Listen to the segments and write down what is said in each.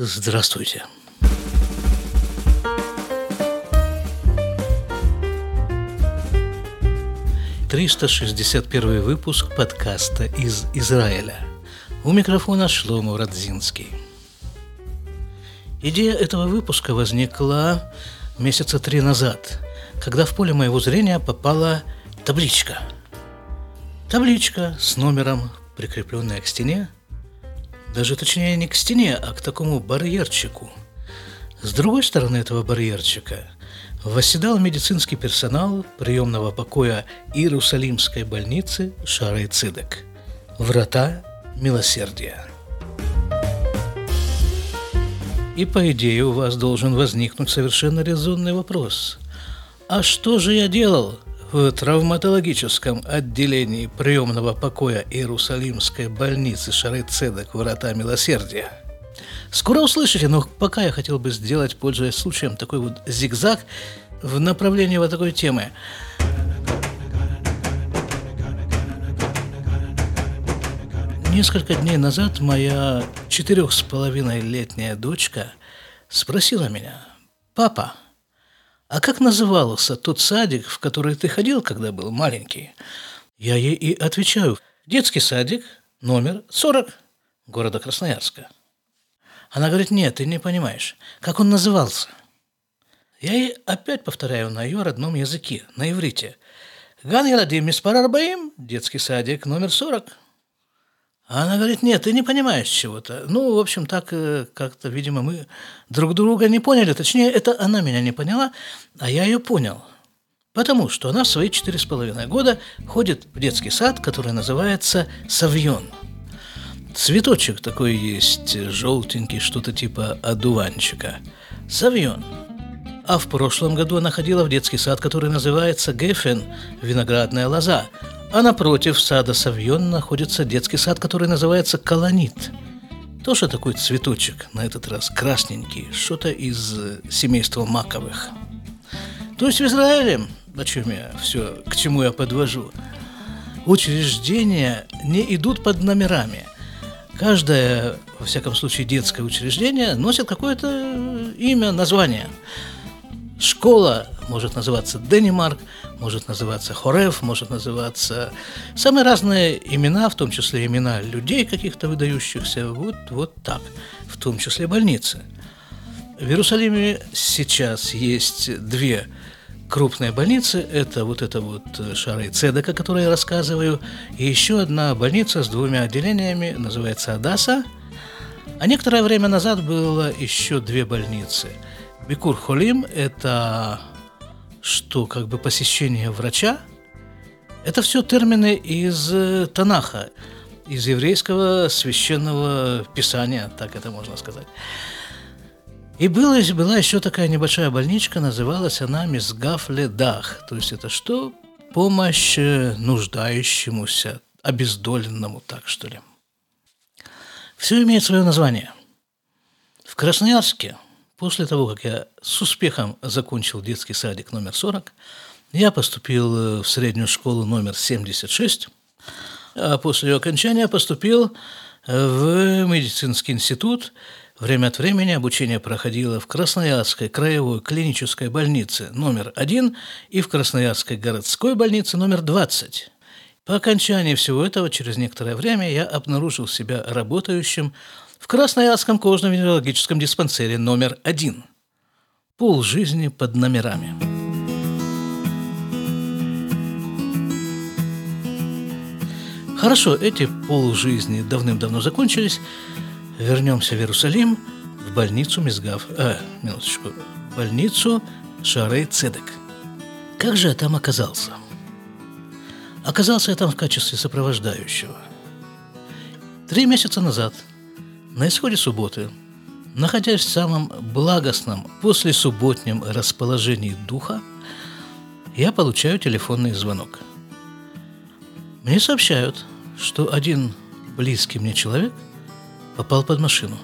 Здравствуйте. Триста шестьдесят первый выпуск подкаста из Израиля. У микрофона Шломо Радзинский. Идея этого выпуска возникла месяца три назад, когда в поле моего зрения попала табличка. Табличка с номером, прикрепленная к стене, даже точнее не к стене, а к такому барьерчику. С другой стороны этого барьерчика восседал медицинский персонал приемного покоя Иерусалимской больницы Шара и Цидек. Врата милосердия. И по идее у вас должен возникнуть совершенно резонный вопрос. А что же я делал в травматологическом отделении приемного покоя Иерусалимской больницы Шарецедек Врата Милосердия? Скоро услышите, но пока я хотел бы сделать, пользуясь случаем, такой вот зигзаг в направлении вот такой темы. Несколько дней назад моя четырех с половиной летняя дочка спросила меня, «Папа, а как назывался тот садик, в который ты ходил, когда был маленький?» Я ей и отвечаю, «Детский садик, номер 40, города Красноярска». Она говорит, «Нет, ты не понимаешь, как он назывался?» Я ей опять повторяю на ее родном языке, на иврите. «Ган Яладим Миспар Арбаим, детский садик, номер 40». А она говорит, нет, ты не понимаешь чего-то. Ну, в общем, так э, как-то, видимо, мы друг друга не поняли. Точнее, это она меня не поняла, а я ее понял. Потому что она в свои четыре с половиной года ходит в детский сад, который называется «Савьон». Цветочек такой есть, желтенький, что-то типа одуванчика. «Савьон». А в прошлом году она ходила в детский сад, который называется «Гефен» – «Виноградная лоза», а напротив сада Савьон находится детский сад, который называется Колонит. Тоже такой цветочек, на этот раз красненький, что-то из э, семейства маковых. То есть в Израиле, о чем я все, к чему я подвожу, учреждения не идут под номерами. Каждое, во всяком случае, детское учреждение носит какое-то имя, название. Школа может называться Денимарк, может называться Хорев, может называться самые разные имена, в том числе имена людей каких-то выдающихся, вот, вот так, в том числе больницы. В Иерусалиме сейчас есть две крупные больницы. Это вот это вот Шара и Цедека, о которой я рассказываю, и еще одна больница с двумя отделениями, называется Адаса. А некоторое время назад было еще две больницы – Бикур Холим – это что, как бы посещение врача? Это все термины из э, Танаха, из еврейского священного писания, так это можно сказать. И была, была еще такая небольшая больничка, называлась она Мизгав Ледах, то есть это что? Помощь э, нуждающемуся, обездоленному, так что ли. Все имеет свое название. В Красноярске – После того, как я с успехом закончил детский садик номер 40, я поступил э, в среднюю школу номер 76, а после ее окончания поступил э, в медицинский институт. Время от времени обучение проходило в Красноярской краевой клинической больнице номер 1 и в Красноярской городской больнице номер 20. По окончании всего этого, через некоторое время, я обнаружил себя работающим в Красноярском кожно-венерологическом диспансере номер один. Пол жизни под номерами. Хорошо, эти полжизни давным-давно закончились. Вернемся в Иерусалим, в больницу Мизгав. А, минуточку. Больницу Шарей Цедек. Как же я там оказался? Оказался я там в качестве сопровождающего. Три месяца назад – на исходе субботы, находясь в самом благостном после субботнем расположении духа, я получаю телефонный звонок. Мне сообщают, что один близкий мне человек попал под машину.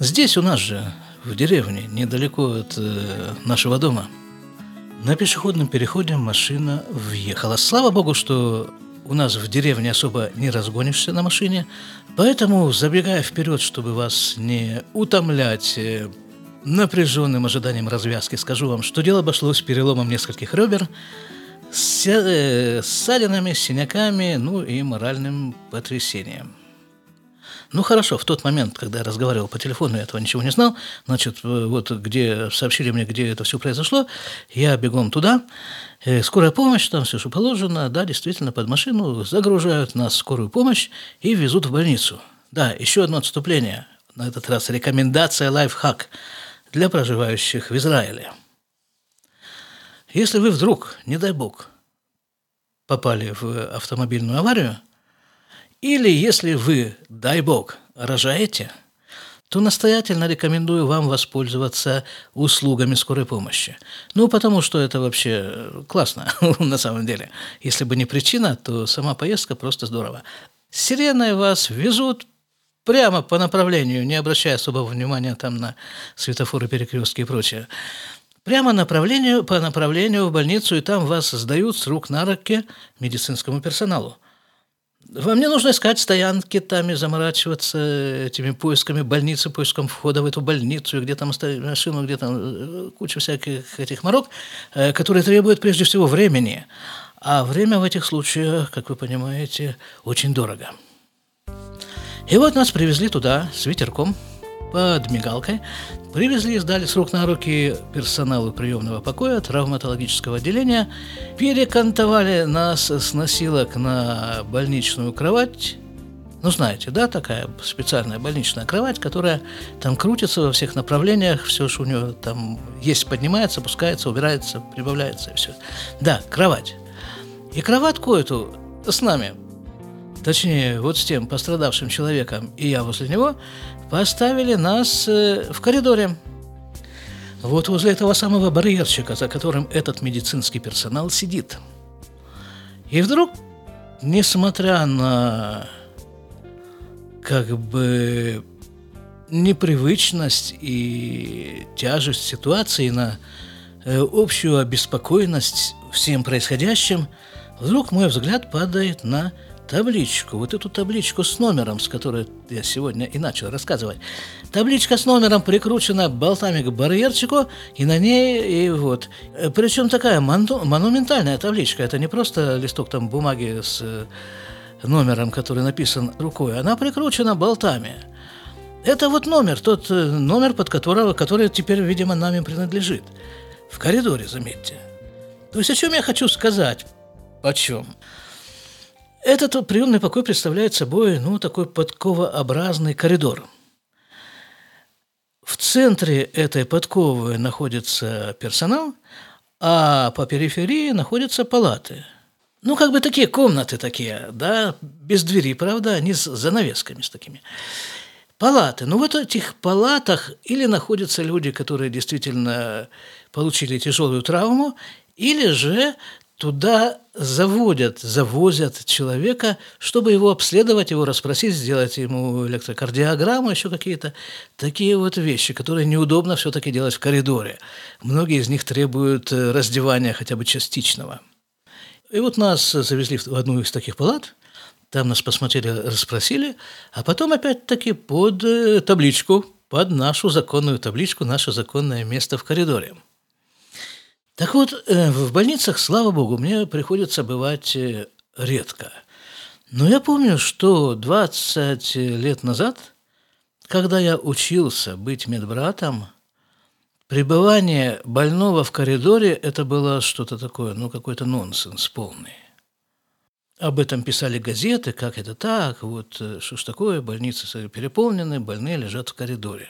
Здесь у нас же, в деревне, недалеко от э, нашего дома, на пешеходном переходе машина въехала. Слава богу, что у нас в деревне особо не разгонишься на машине, поэтому, забегая вперед, чтобы вас не утомлять э, напряженным ожиданием развязки, скажу вам, что дело обошлось переломом нескольких ребер, с э, ссадинами, синяками, ну и моральным потрясением. Ну хорошо, в тот момент, когда я разговаривал по телефону, я этого ничего не знал. Значит, вот где сообщили мне, где это все произошло, я бегом туда. Э, скорая помощь, там все, что положено, да, действительно, под машину загружают нас в скорую помощь и везут в больницу. Да, еще одно отступление. На этот раз рекомендация лайфхак для проживающих в Израиле. Если вы вдруг, не дай бог, попали в автомобильную аварию – или если вы, дай бог, рожаете, то настоятельно рекомендую вам воспользоваться услугами скорой помощи. Ну, потому что это вообще классно на самом деле. Если бы не причина, то сама поездка просто здорово. С сиреной вас везут прямо по направлению, не обращая особого внимания там на светофоры, перекрестки и прочее. Прямо направлению, по направлению в больницу, и там вас сдают с рук на руки медицинскому персоналу. Вам не нужно искать стоянки там и заморачиваться этими поисками больницы, поиском входа в эту больницу, где там оставить машину, где там э, куча всяких этих морок, э, которые требуют прежде всего времени. А время в этих случаях, как вы понимаете, очень дорого. И вот нас привезли туда с ветерком – под мигалкой, привезли и сдали с рук на руки персоналу приемного покоя, травматологического отделения, перекантовали нас с носилок на больничную кровать, ну, знаете, да, такая специальная больничная кровать, которая там крутится во всех направлениях, все, что у нее там есть, поднимается, опускается, убирается, прибавляется и все. Да, кровать. И кроватку эту с нами точнее, вот с тем пострадавшим человеком и я возле него, поставили нас э, в коридоре. Вот возле этого самого барьерчика, за которым этот медицинский персонал сидит. И вдруг, несмотря на как бы непривычность и тяжесть ситуации, на э, общую обеспокоенность всем происходящим, вдруг мой взгляд падает на табличку, вот эту табличку с номером, с которой я сегодня и начал рассказывать. Табличка с номером прикручена болтами к барьерчику, и на ней, и вот. Причем такая мону, монументальная табличка, это не просто листок там бумаги с э, номером, который написан рукой, она прикручена болтами. Это вот номер, тот э, номер, под которого, который теперь, видимо, нами принадлежит. В коридоре, заметьте. То есть о чем я хочу сказать? О чем? Этот приемный покой представляет собой ну, такой подковообразный коридор. В центре этой подковы находится персонал, а по периферии находятся палаты. Ну, как бы такие комнаты такие, да, без двери, правда, они с занавесками с такими. Палаты. Ну, в этих палатах или находятся люди, которые действительно получили тяжелую травму, или же туда заводят, завозят человека, чтобы его обследовать, его расспросить, сделать ему электрокардиограмму, еще какие-то такие вот вещи, которые неудобно все-таки делать в коридоре. Многие из них требуют э, раздевания хотя бы частичного. И вот нас завезли в одну из таких палат, там нас посмотрели, расспросили, а потом опять-таки под э, табличку, под нашу законную табличку, наше законное место в коридоре – так вот, э, в больницах, слава богу, мне приходится бывать э, редко. Но я помню, что 20 лет назад, когда я учился быть медбратом, пребывание больного в коридоре – это было что-то такое, ну, какой-то нонсенс полный. Об этом писали газеты, как это так, вот э, что ж такое, больницы переполнены, больные лежат в коридоре.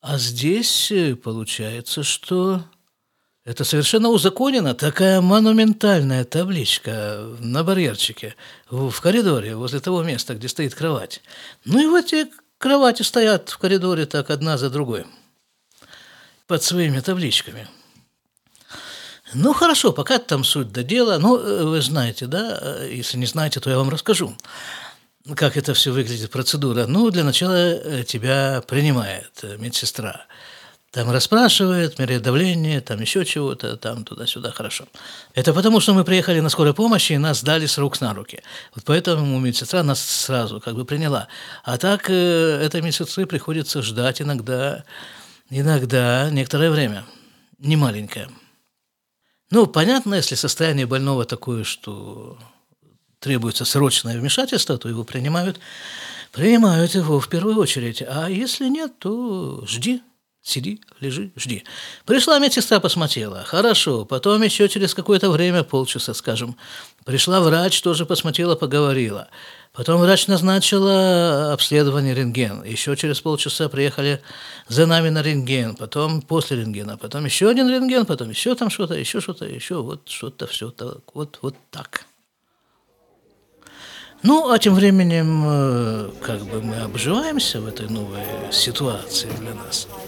А здесь получается, что это совершенно узаконено. Такая монументальная табличка на барьерчике в коридоре, возле того места, где стоит кровать. Ну и вот эти кровати стоят в коридоре так одна за другой, под своими табличками. Ну, хорошо, пока там суть до дела. Ну, э, вы знаете, да? Э, если не знаете, то я вам расскажу, как это все выглядит, процедура. Ну, для начала э, тебя принимает медсестра там расспрашивает, меряет давление, там еще чего-то, там туда-сюда, хорошо. Это потому, что мы приехали на скорой помощи, и нас дали с рук на руки. Вот поэтому медсестра нас сразу как бы приняла. А так э, этой медсестры приходится ждать иногда, иногда некоторое время, не маленькое. Ну, понятно, если состояние больного такое, что требуется срочное вмешательство, то его принимают, принимают его в первую очередь. А если нет, то жди, Сиди, лежи, жди. Пришла медсестра, посмотрела. Хорошо. Потом еще через какое-то время, полчаса, скажем, пришла врач, тоже посмотрела, поговорила. Потом врач назначила обследование рентген. Еще через полчаса приехали за нами на рентген. Потом после рентгена. Потом еще один рентген. Потом еще там что-то, еще что-то, еще вот что-то, все так. Вот, вот так. Ну, а тем временем, э, как бы мы обживаемся в этой новой ситуации для нас –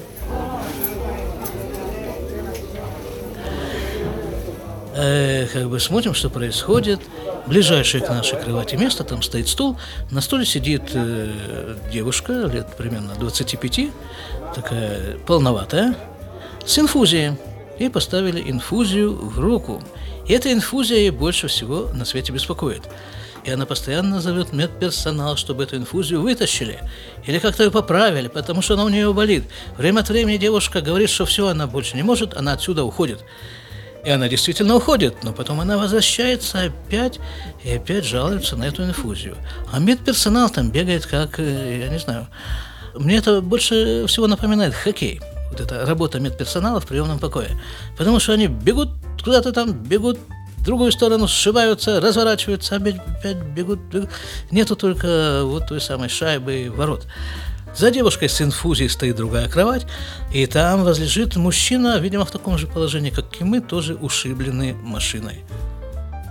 как бы смотрим, что происходит. Ближайшее к нашей кровати место, там стоит стул, на стуле сидит э, девушка лет примерно 25, такая полноватая, с инфузией. Ей поставили инфузию в руку. И эта инфузия ей больше всего на свете беспокоит и она постоянно зовет медперсонал, чтобы эту инфузию вытащили или как-то ее поправили, потому что она у нее болит. Время от времени девушка говорит, что все, она больше не может, она отсюда уходит. И она действительно уходит, но потом она возвращается опять и опять жалуется на эту инфузию. А медперсонал там бегает как, э, я не знаю, мне это больше всего напоминает хоккей. Вот эта работа медперсонала в приемном покое. Потому что они бегут куда-то там, бегут другую сторону сшибаются, разворачиваются, опять, опять бегут, бегут. Нету только вот той самой шайбы ворот. За девушкой с инфузией стоит другая кровать, и там возлежит мужчина, видимо, в таком же положении, как и мы, тоже ушибленный машиной.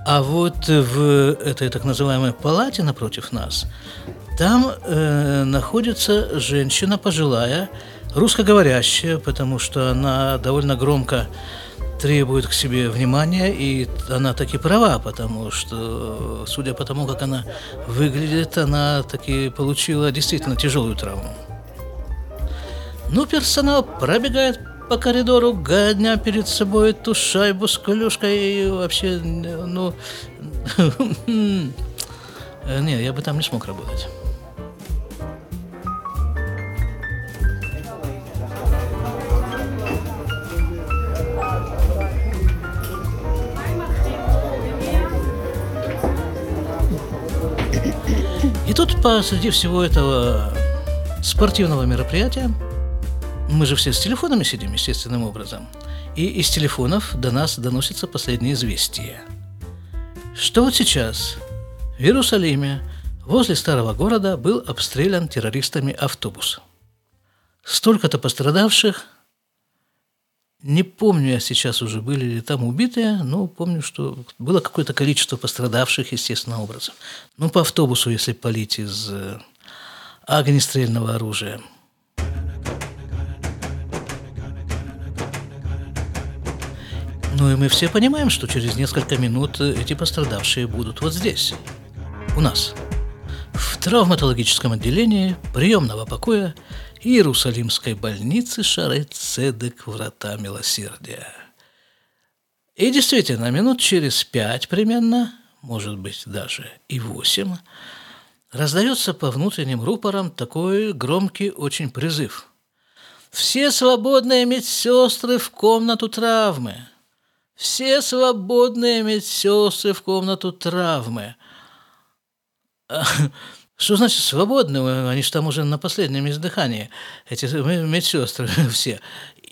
А вот в этой так называемой палате напротив нас, там э, находится женщина пожилая, русскоговорящая, потому что она довольно громко требует к себе внимания, и она таки права, потому что, судя по тому, как она выглядит, она таки получила действительно тяжелую травму. Ну, персонал пробегает по коридору, гоня перед собой эту шайбу с колюшкой и вообще, ну... Не, я бы там не смог работать. Тут посреди всего этого спортивного мероприятия мы же все с телефонами сидим, естественным образом. И из телефонов до нас доносятся последние известия. Что вот сейчас в Иерусалиме возле старого города был обстрелян террористами автобус. Столько-то пострадавших, не помню я сейчас уже, были ли там убитые, но помню, что было какое-то количество пострадавших естественным образом. Ну, по автобусу, если полить из э, огнестрельного оружия. Ну и мы все понимаем, что через несколько минут эти пострадавшие будут вот здесь, у нас, в травматологическом отделении приемного покоя Иерусалимской больницы Шарет Цедек Врата Милосердия. И действительно, минут через пять примерно, может быть даже и восемь, раздается по внутренним рупорам такой громкий очень призыв. «Все свободные медсестры в комнату травмы! Все свободные медсестры в комнату травмы!» Что значит свободны? Они же там уже на последнем издыхании, эти медсестры все.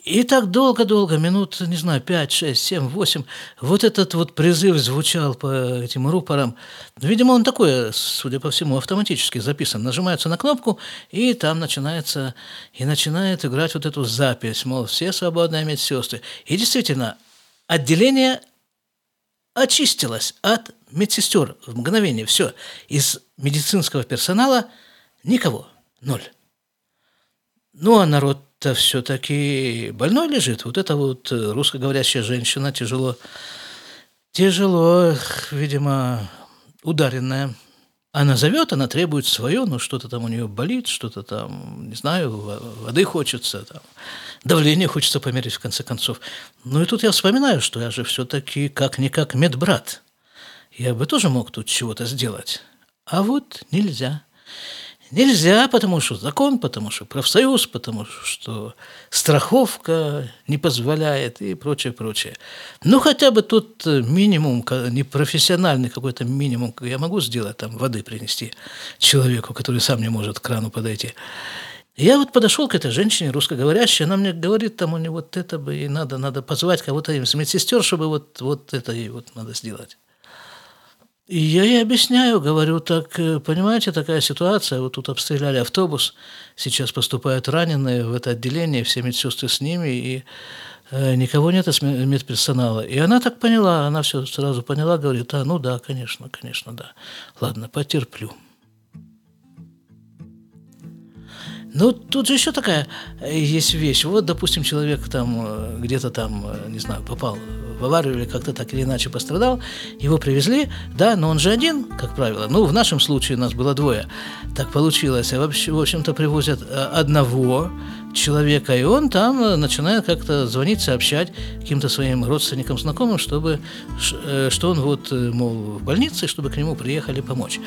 И так долго-долго, минут, не знаю, 5, 6, 7, 8, вот этот вот призыв звучал по этим рупорам. Видимо, он такой, судя по всему, автоматически записан. Нажимается на кнопку, и там начинается, и начинает играть вот эту запись, мол, все свободные медсестры. И действительно, отделение очистилось от медсестер в мгновение. Все. Из медицинского персонала никого. Ноль. Ну, а народ-то все-таки больной лежит. Вот эта вот русскоговорящая женщина тяжело, тяжело, видимо, ударенная Она зовет, она требует свое, ну что-то там у нее болит, что-то там, не знаю, воды хочется, там, давление хочется померить в конце концов. Ну и тут я вспоминаю, что я же все-таки как-никак медбрат. Я бы тоже мог тут чего-то сделать. А вот нельзя. Нельзя, потому что закон, потому что профсоюз, потому что страховка не позволяет и прочее, прочее. Ну, хотя бы тут минимум, непрофессиональный какой-то минимум я могу сделать, там, воды принести человеку, который сам не может к крану подойти. Я вот подошел к этой женщине русскоговорящей, она мне говорит, там у нее вот это бы и надо, надо позвать кого-то из медсестер, чтобы вот, вот это и вот надо сделать. И я ей объясняю, говорю, так, э, понимаете, такая ситуация, вот тут обстреляли автобус, сейчас поступают раненые в это отделение, все медсестры с ними, и э, никого нет из медперсонала. И она так поняла, она все сразу поняла, говорит, а, ну да, конечно, конечно, да. Ладно, потерплю. Ну, тут же еще такая э, есть вещь. Вот, допустим, человек там э, где-то там, не знаю, попал аварию или как-то так или иначе пострадал, его привезли, да, но он же один, как правило. Ну, в нашем случае нас было двое. Так получилось. А вообще, в общем-то, привозят одного человека, и он там начинает как-то звонить, сообщать каким-то своим родственникам, знакомым, чтобы, что он вот, мол, в больнице, чтобы к нему приехали помочь.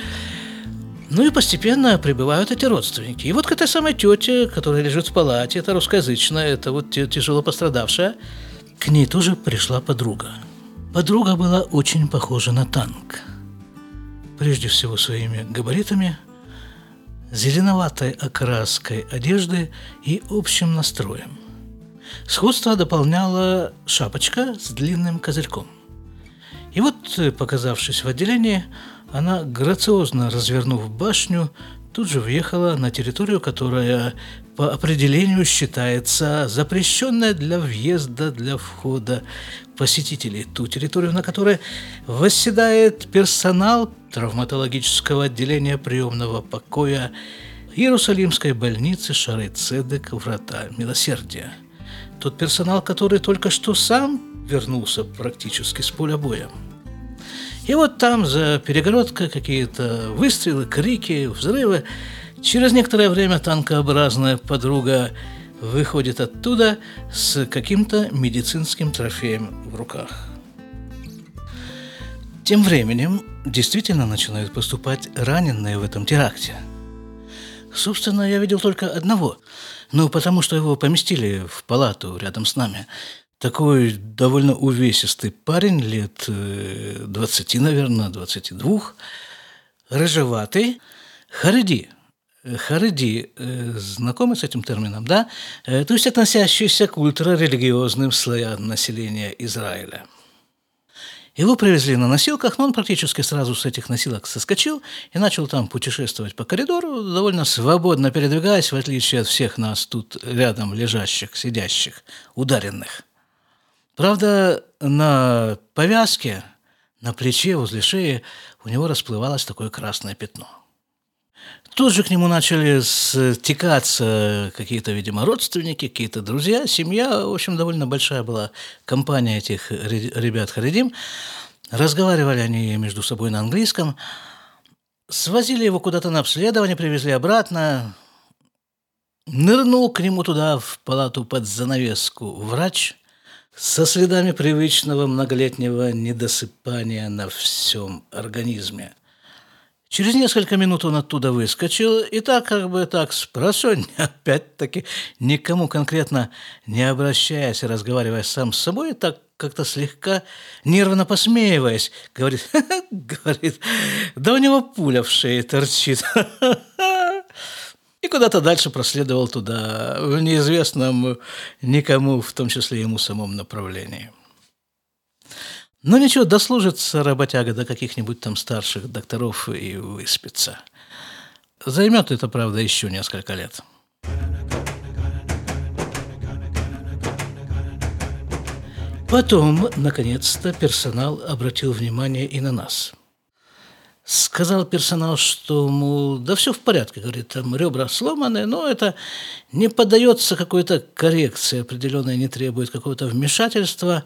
Ну и постепенно прибывают эти родственники. И вот к этой самой тете, которая лежит в палате, это русскоязычная, это вот тяжело пострадавшая, к ней тоже пришла подруга. Подруга была очень похожа на танк. Прежде всего своими габаритами, зеленоватой окраской одежды и общим настроем. Сходство дополняла шапочка с длинным козырьком. И вот, показавшись в отделении, она, грациозно развернув башню, тут же въехала на территорию, которая по определению считается запрещенной для въезда, для входа посетителей. Ту территорию, на которой восседает персонал травматологического отделения приемного покоя Иерусалимской больницы Шары Цедек Врата Милосердия. Тот персонал, который только что сам вернулся практически с поля боя. И вот там за перегородкой какие-то выстрелы, крики, взрывы. Через некоторое время танкообразная подруга выходит оттуда с каким-то медицинским трофеем в руках. Тем временем действительно начинают поступать раненые в этом теракте. Собственно, я видел только одного. Ну, потому что его поместили в палату рядом с нами такой довольно увесистый парень, лет 20, э, наверное, 22, рыжеватый, хариди. Хариди, э, знакомы с этим термином, да? Э, то есть относящийся к ультрарелигиозным слоям населения Израиля. Его привезли на носилках, но он практически сразу с этих носилок соскочил и начал там путешествовать по коридору, довольно свободно передвигаясь, в отличие от всех нас тут рядом лежащих, сидящих, ударенных. Правда, на повязке, на плече, возле шеи у него расплывалось такое красное пятно. Тут же к нему начали стекаться какие-то, видимо, родственники, какие-то друзья, семья. В общем, довольно большая была компания этих ребят Харидим. Разговаривали они между собой на английском. Свозили его куда-то на обследование, привезли обратно. Нырнул к нему туда, в палату под занавеску, врач – со следами привычного многолетнего недосыпания на всем организме. Через несколько минут он оттуда выскочил, и так как бы так с опять-таки никому конкретно не обращаясь и разговаривая сам с собой, так как-то слегка нервно посмеиваясь, говорит, говорит, да у него пуля в шее торчит. и куда-то дальше проследовал туда, в неизвестном никому, в том числе ему самому направлении. Но ничего, дослужится работяга до каких-нибудь там старших докторов и выспится. Займет это, правда, еще несколько лет. Потом, наконец-то, персонал обратил внимание и на нас – Сказал персонал, что, мол, да все в порядке, говорит, там ребра сломаны, но это не поддается какой-то коррекции определенной, не требует какого-то вмешательства.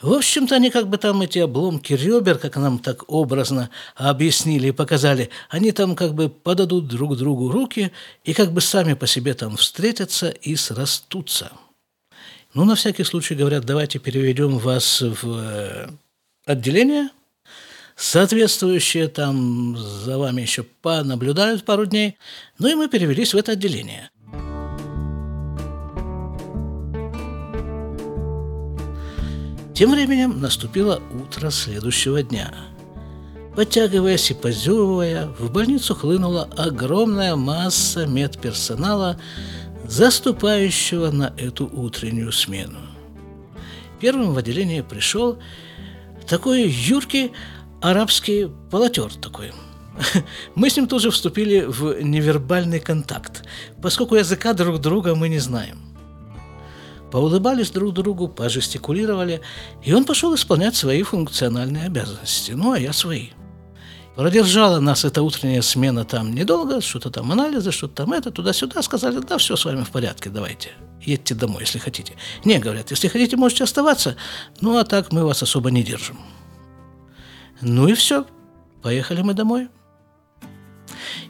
В общем-то, они как бы там эти обломки ребер, как нам так образно объяснили и показали, они там как бы подадут друг другу руки и как бы сами по себе там встретятся и срастутся. Ну, на всякий случай говорят, давайте переведем вас в э, отделение, соответствующее там за вами еще понаблюдают пару дней. Ну и мы перевелись в это отделение. Тем временем наступило утро следующего дня. Подтягиваясь и позевывая, в больницу хлынула огромная масса медперсонала, заступающего на эту утреннюю смену. Первым в отделение пришел такой юркий арабский полотер такой. Мы с ним тоже вступили в невербальный контакт, поскольку языка друг друга мы не знаем поулыбались друг другу, пожестикулировали, и он пошел исполнять свои функциональные обязанности, ну, а я свои. Продержала нас эта утренняя смена там недолго, что-то там анализы, что-то там это, туда-сюда, сказали, да, все с вами в порядке, давайте, едьте домой, если хотите. Не, говорят, если хотите, можете оставаться, ну, а так мы вас особо не держим. Ну и все, поехали мы домой.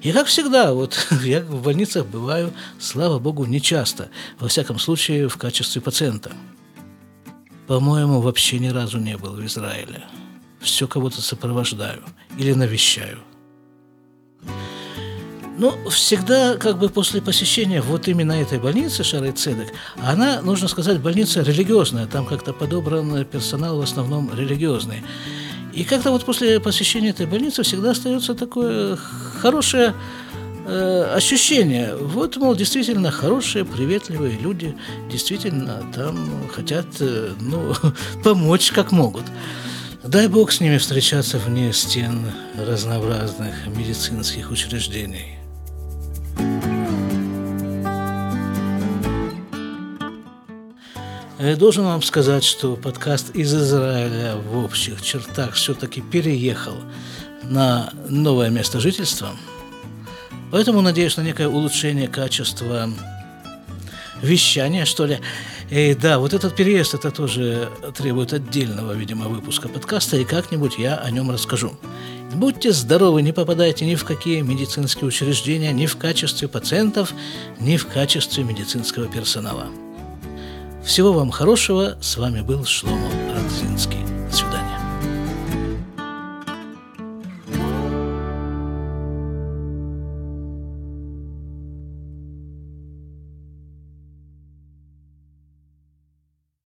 И как всегда, вот я в больницах бываю, слава богу, не часто, во всяком случае в качестве пациента. По-моему, вообще ни разу не был в Израиле. Все кого-то сопровождаю или навещаю. Но всегда, как бы после посещения вот именно этой больницы, Шары Цедек, она, нужно сказать, больница религиозная, там как-то подобран персонал в основном религиозный. И как-то вот после посещения этой больницы всегда остается такое хорошее э, ощущение. Вот, мол, действительно хорошие, приветливые люди, действительно там хотят, э, ну, помочь как могут. Дай Бог с ними встречаться вне стен разнообразных медицинских учреждений. Должен вам сказать, что подкаст из Израиля в общих чертах все-таки переехал на новое место жительства. Поэтому надеюсь на некое улучшение качества вещания, что ли. И да, вот этот переезд, это тоже требует отдельного, видимо, выпуска подкаста, и как-нибудь я о нем расскажу. Будьте здоровы, не попадайте ни в какие медицинские учреждения, ни в качестве пациентов, ни в качестве медицинского персонала. Всего вам хорошего. С вами был Шломо Радзинский.